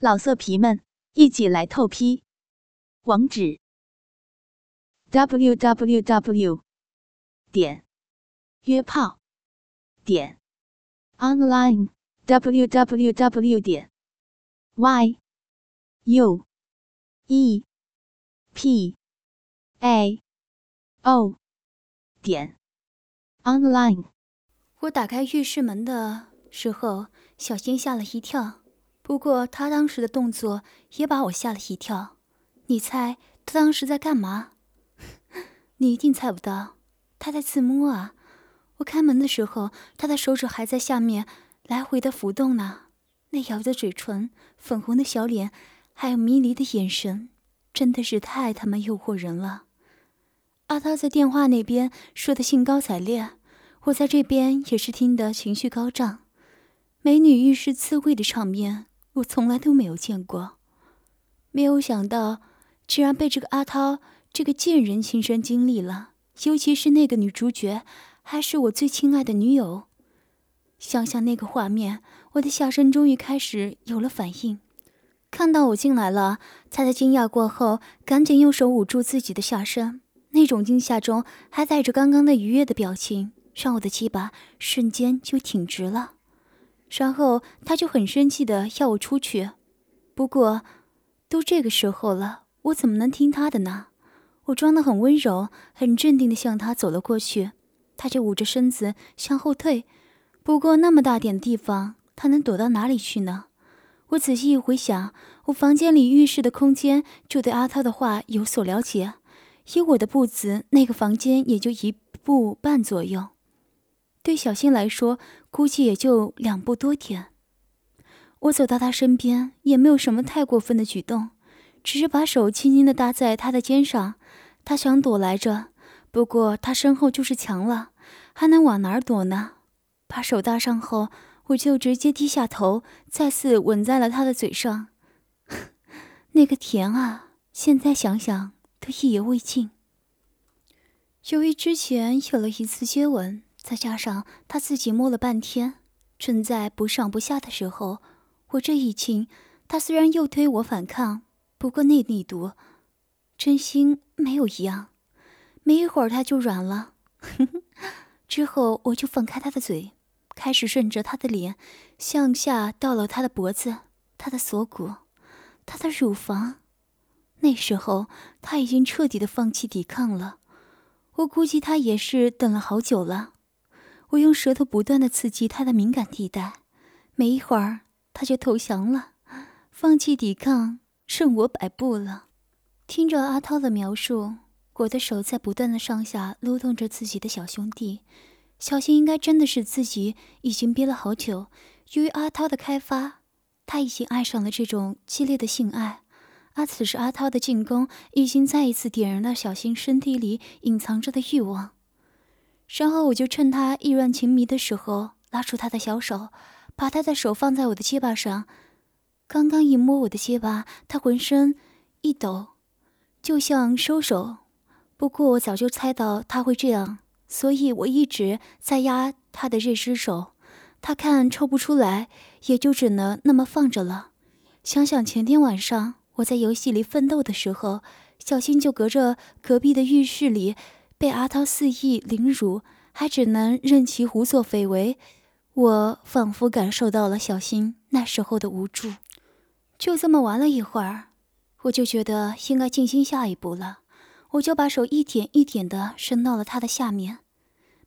老色皮们，一起来透批！网址：w w w 点约炮点 online w w w 点 y u e p a o 点 online。我打开浴室门的时候，小新吓了一跳。不过他当时的动作也把我吓了一跳。你猜他当时在干嘛？你一定猜不到，他在自摸啊！我开门的时候，他的手指还在下面来回的浮动呢。那咬着嘴唇、粉红的小脸，还有迷离的眼神，真的是太他妈诱惑人了。阿涛在电话那边说的兴高采烈，我在这边也是听得情绪高涨。美女浴室自慰的场面。我从来都没有见过，没有想到，居然被这个阿涛这个贱人亲身经历了。尤其是那个女主角，还是我最亲爱的女友。想想那个画面，我的下身终于开始有了反应。看到我进来了，他在惊讶过后，赶紧用手捂住自己的下身。那种惊吓中还带着刚刚的愉悦的表情，让我的鸡巴瞬间就挺直了。然后他就很生气的要我出去，不过，都这个时候了，我怎么能听他的呢？我装得很温柔，很镇定的向他走了过去，他就捂着身子向后退。不过那么大点的地方，他能躲到哪里去呢？我仔细一回想，我房间里浴室的空间，就对阿涛的话有所了解。以我的步子，那个房间也就一步半左右。对小新来说，估计也就两步多点。我走到他身边，也没有什么太过分的举动，只是把手轻轻地搭在他的肩上。他想躲来着，不过他身后就是墙了，还能往哪儿躲呢？把手搭上后，我就直接低下头，再次吻在了他的嘴上。那个甜啊，现在想想都意犹未尽。由于之前有了一次接吻。再加上他自己摸了半天，正在不上不下的时候，我这一亲，他虽然又推我反抗，不过那力度，真心没有一样。没一会儿他就软了，之后我就放开他的嘴，开始顺着他的脸向下到了他的脖子、他的锁骨、他的乳房。那时候他已经彻底的放弃抵抗了，我估计他也是等了好久了。我用舌头不断的刺激他的敏感地带，没一会儿他就投降了，放弃抵抗，任我摆布了。听着阿涛的描述，我的手在不断的上下撸动着自己的小兄弟。小新应该真的是自己已经憋了好久。由于阿涛的开发，他已经爱上了这种激烈的性爱，而此时阿涛的进攻已经再一次点燃了小新身体里隐藏着的欲望。然后我就趁他意乱情迷的时候，拉出他的小手，把他的手放在我的肩膀上。刚刚一摸我的肩膀，他浑身一抖，就像收手。不过我早就猜到他会这样，所以我一直在压他的这只手。他看抽不出来，也就只能那么放着了。想想前天晚上我在游戏里奋斗的时候，小新就隔着隔壁的浴室里。被阿涛肆意凌辱，还只能任其胡作非为。我仿佛感受到了小新那时候的无助。就这么玩了一会儿，我就觉得应该进行下一步了。我就把手一点一点地伸到了他的下面，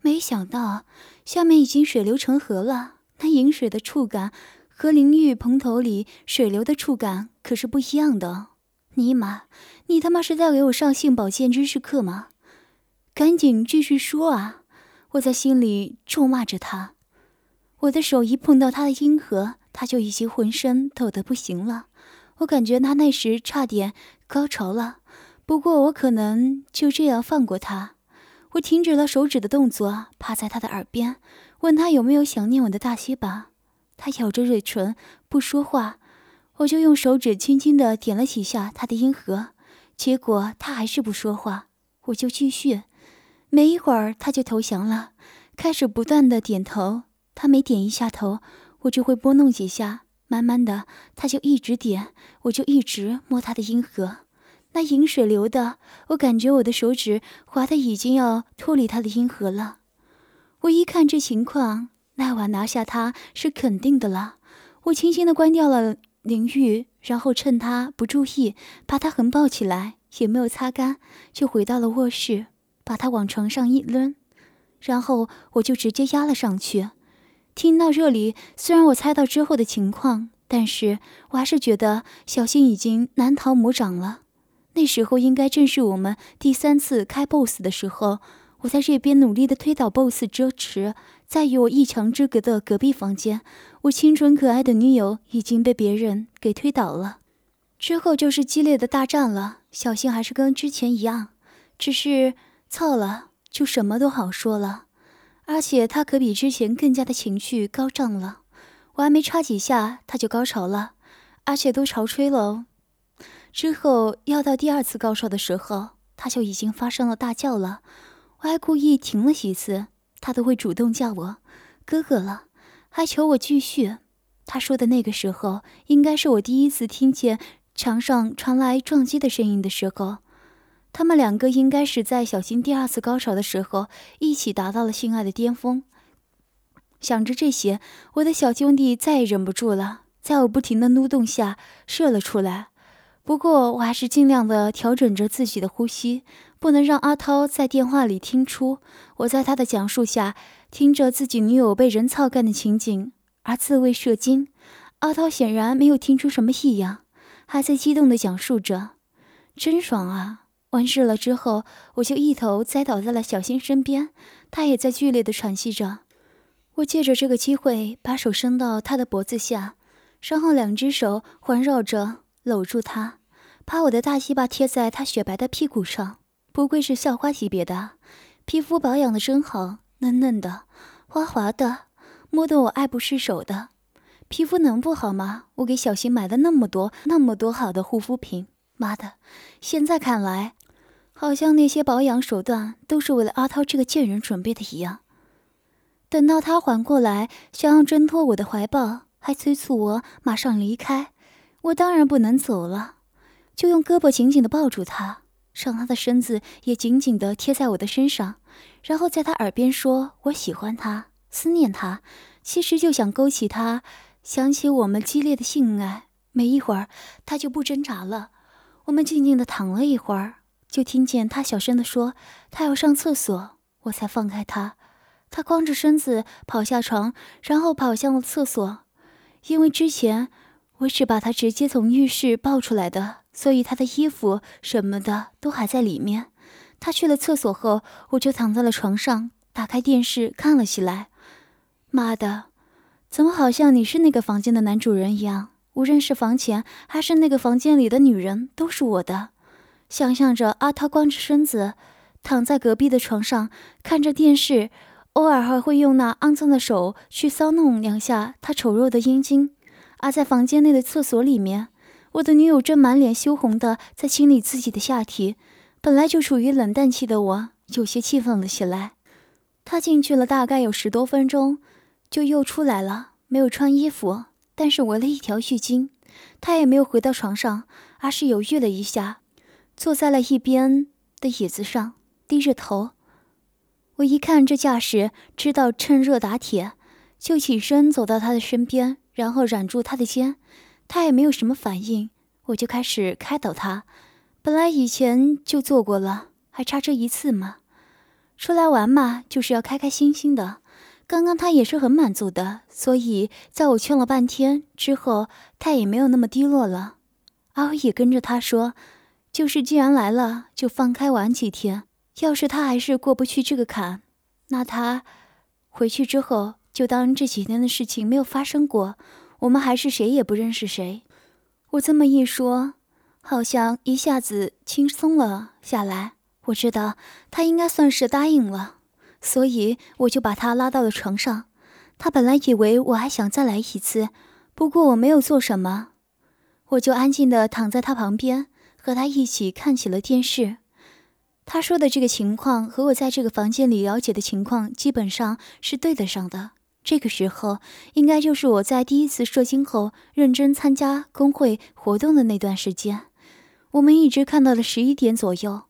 没想到下面已经水流成河了。那饮水的触感和淋浴蓬头里水流的触感可是不一样的。尼玛，你他妈是在给我上性保健知识课吗？赶紧继续说啊！我在心里咒骂着他。我的手一碰到他的阴核，他就已经浑身抖得不行了。我感觉他那时差点高潮了，不过我可能就这样放过他。我停止了手指的动作，趴在他的耳边，问他有没有想念我的大西巴。他咬着嘴唇不说话，我就用手指轻轻地点了几下他的阴核，结果他还是不说话，我就继续。没一会儿，他就投降了，开始不断的点头。他每点一下头，我就会拨弄几下，慢慢的，他就一直点，我就一直摸他的阴核，那饮水流的，我感觉我的手指滑的已经要脱离他的阴核了。我一看这情况，那晚拿下他是肯定的了。我轻轻的关掉了淋浴，然后趁他不注意，把他横抱起来，也没有擦干，就回到了卧室，把他往床上一扔，然后我就直接压了上去。听到这里，虽然我猜到之后的情况，但是我还是觉得小新已经难逃魔掌了。那时候应该正是我们第三次开 BOSS 的时候。我在这边努力的推倒 BOSS 遮持，在与我一墙之隔的隔壁房间，我清纯可爱的女友已经被别人给推倒了。之后就是激烈的大战了。小新还是跟之前一样，只是操了就什么都好说了，而且他可比之前更加的情绪高涨了。我还没插几下，他就高潮了，而且都潮吹了。之后要到第二次高潮的时候，他就已经发生了大叫了。我还故意停了几次，他都会主动叫我哥哥了，还求我继续。他说的那个时候，应该是我第一次听见墙上传来撞击的声音的时候。他们两个应该是在小新第二次高潮的时候一起达到了性爱的巅峰。想着这些，我的小兄弟再也忍不住了，在我不停的撸动下射了出来。不过我还是尽量的调整着自己的呼吸。不能让阿涛在电话里听出我在他的讲述下听着自己女友被人操干的情景而自慰射精。阿涛显然没有听出什么异样，还在激动的讲述着：“真爽啊！”完事了之后，我就一头栽倒在了小新身边，他也在剧烈的喘息着。我借着这个机会把手伸到他的脖子下，然后两只手环绕着搂住他，把我的大鸡巴贴在他雪白的屁股上。不愧是校花级别的，皮肤保养的真好，嫩嫩的，滑滑的，摸得我爱不释手的。皮肤能不好吗？我给小新买了那么多那么多好的护肤品，妈的！现在看来，好像那些保养手段都是为了阿涛这个贱人准备的一样。等到他缓过来，想要挣脱我的怀抱，还催促我马上离开，我当然不能走了，就用胳膊紧紧的抱住他。让他的身子也紧紧地贴在我的身上，然后在他耳边说：“我喜欢他，思念他，其实就想勾起他，想起我们激烈的性爱。”没一会儿，他就不挣扎了。我们静静地躺了一会儿，就听见他小声地说：“他要上厕所。”我才放开他。他光着身子跑下床，然后跑向了厕所，因为之前我是把他直接从浴室抱出来的。所以他的衣服什么的都还在里面。他去了厕所后，我就躺在了床上，打开电视看了起来。妈的，怎么好像你是那个房间的男主人一样？无论是房前还是那个房间里的女人，都是我的。想象着阿涛光着身子躺在隔壁的床上看着电视，偶尔还会用那肮脏的手去搔弄两下他丑陋的阴茎。而在房间内的厕所里面。我的女友正满脸羞红的在清理自己的下体，本来就处于冷淡期的我有些气愤了起来。他进去了大概有十多分钟，就又出来了，没有穿衣服，但是围了一条浴巾。他也没有回到床上，而是犹豫了一下，坐在了一边的椅子上，低着头。我一看这架势，知道趁热打铁，就起身走到他的身边，然后揽住他的肩。他也没有什么反应，我就开始开导他。本来以前就做过了，还差这一次嘛。出来玩嘛，就是要开开心心的。刚刚他也是很满足的，所以在我劝了半天之后，他也没有那么低落了。阿伟也跟着他说，就是既然来了，就放开玩几天。要是他还是过不去这个坎，那他回去之后就当这几天的事情没有发生过。我们还是谁也不认识谁。我这么一说，好像一下子轻松了下来。我知道他应该算是答应了，所以我就把他拉到了床上。他本来以为我还想再来一次，不过我没有做什么，我就安静地躺在他旁边，和他一起看起了电视。他说的这个情况和我在这个房间里了解的情况基本上是对得上的。这个时候应该就是我在第一次射精后认真参加工会活动的那段时间。我们一直看到了十一点左右，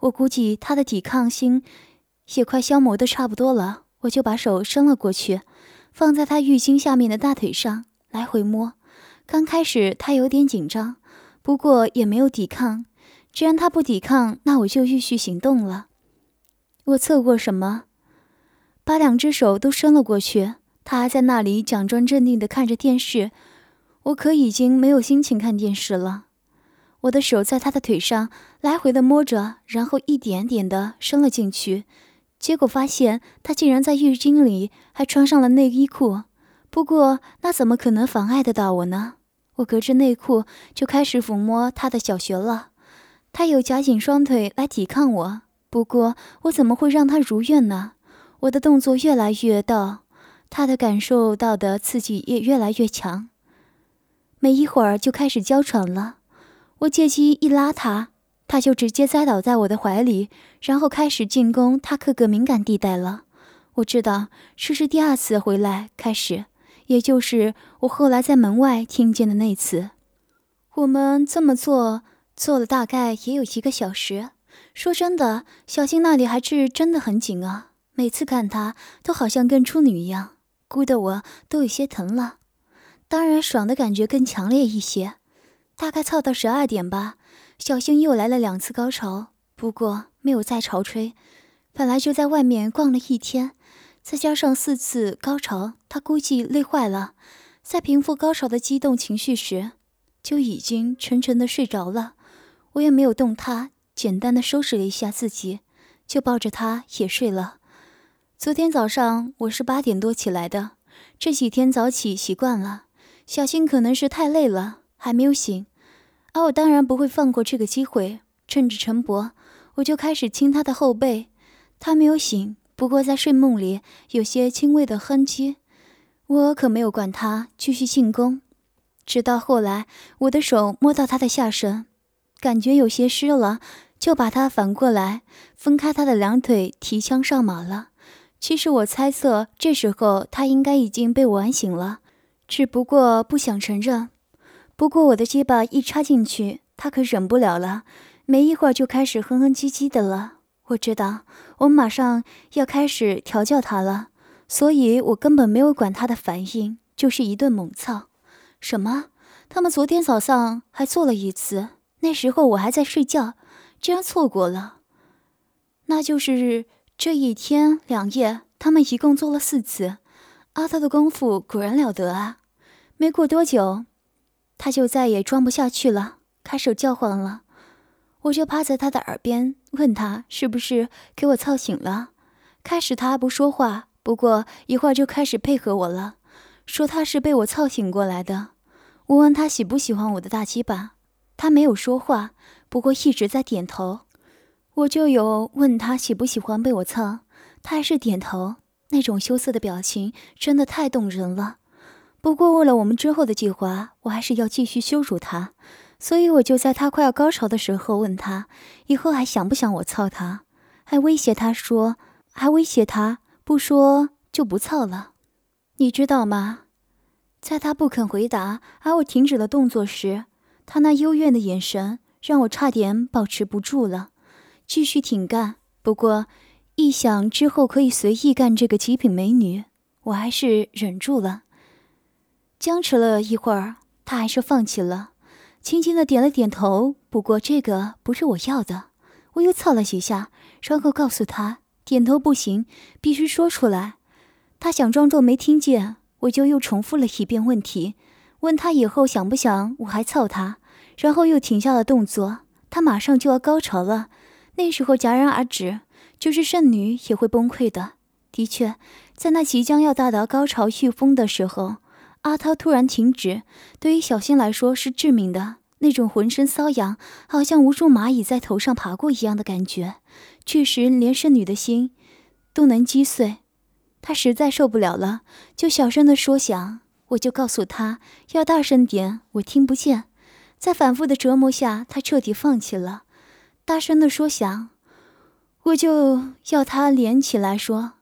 我估计他的抵抗性也快消磨的差不多了，我就把手伸了过去，放在他浴巾下面的大腿上来回摸。刚开始他有点紧张，不过也没有抵抗。既然他不抵抗，那我就继续行动了。我测过什么？把两只手都伸了过去。他还在那里假装镇定地看着电视，我可已经没有心情看电视了。我的手在他的腿上来回的摸着，然后一点点的伸了进去，结果发现他竟然在浴巾里还穿上了内衣裤。不过那怎么可能妨碍得到我呢？我隔着内裤就开始抚摸他的小穴了。他有夹紧双腿来抵抗我，不过我怎么会让他如愿呢？我的动作越来越到，他的感受到的刺激也越来越强，没一会儿就开始娇喘了。我借机一拉他，他就直接栽倒在我的怀里，然后开始进攻他各个敏感地带了。我知道这是第二次回来开始，也就是我后来在门外听见的那次。我们这么做做了大概也有一个小时。说真的，小新那里还是真的很紧啊，每次看他都好像跟处女一样，箍得我都有些疼了。当然，爽的感觉更强烈一些。大概操到十二点吧，小星又来了两次高潮，不过没有再潮吹。本来就在外面逛了一天，再加上四次高潮，他估计累坏了，在平复高潮的激动情绪时，就已经沉沉的睡着了。我也没有动他，简单的收拾了一下自己，就抱着他也睡了。昨天早上我是八点多起来的，这几天早起习惯了。小新可能是太累了。还没有醒，而我当然不会放过这个机会。趁着陈伯，我就开始亲他的后背。他没有醒，不过在睡梦里有些轻微的哼唧。我可没有管他，继续进攻。直到后来，我的手摸到他的下身，感觉有些湿了，就把他反过来，分开他的两腿，提枪上马了。其实我猜测，这时候他应该已经被我玩醒了，只不过不想承认。不过我的鸡巴一插进去，他可忍不了了，没一会儿就开始哼哼唧唧的了。我知道我们马上要开始调教他了，所以我根本没有管他的反应，就是一顿猛操。什么？他们昨天早上还做了一次，那时候我还在睡觉，竟然错过了。那就是这一天两夜，他们一共做了四次。阿涛的功夫果然了得啊！没过多久。他就再也装不下去了，开始叫唤了。我就趴在他的耳边问他是不是给我操醒了。开始他不说话，不过一会儿就开始配合我了，说他是被我操醒过来的。我问他喜不喜欢我的大鸡巴，他没有说话，不过一直在点头。我就有问他喜不喜欢被我操，他还是点头，那种羞涩的表情真的太动人了。不过，为了我们之后的计划，我还是要继续羞辱他，所以我就在他快要高潮的时候问他，以后还想不想我操他？还威胁他说，还威胁他不说就不操了，你知道吗？在他不肯回答，而我停止了动作时，他那幽怨的眼神让我差点保持不住了，继续挺干。不过，一想之后可以随意干这个极品美女，我还是忍住了。僵持了一会儿，他还是放弃了，轻轻的点了点头。不过这个不是我要的，我又操了几下，然后告诉他点头不行，必须说出来。他想装作没听见，我就又重复了一遍问题，问他以后想不想我还操他，然后又停下了动作。他马上就要高潮了，那时候戛然而止，就是剩女也会崩溃的。的确，在那即将要到达高潮飓风的时候。阿涛突然停止，对于小新来说是致命的。那种浑身瘙痒，好像无数蚂蚁在头上爬过一样的感觉，确实连圣女的心都能击碎。他实在受不了了，就小声的说想。我就告诉他要大声点，我听不见。在反复的折磨下，他彻底放弃了，大声的说想。我就要他连起来说：“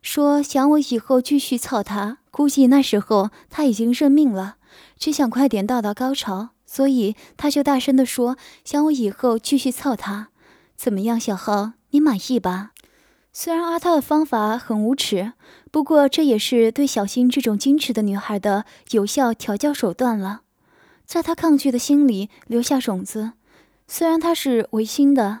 说想我以后继续操他，估计那时候他已经认命了，只想快点到达高潮，所以他就大声的说想我以后继续操他。怎么样，小浩，你满意吧？虽然阿涛的方法很无耻，不过这也是对小新这种矜持的女孩的有效调教手段了，在他抗拒的心里留下种子。虽然他是违心的。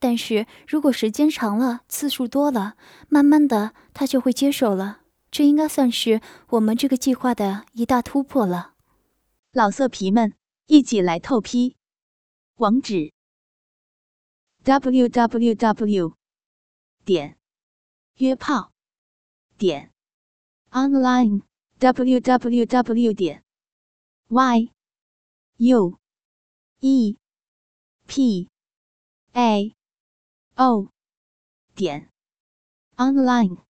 但是如果时间长了，次数多了，慢慢的他就会接受了。这应该算是我们这个计划的一大突破了。老色皮们，一起来透批！网址：w w w 点约炮点 online w w w 点 y u e p a。o 点 online。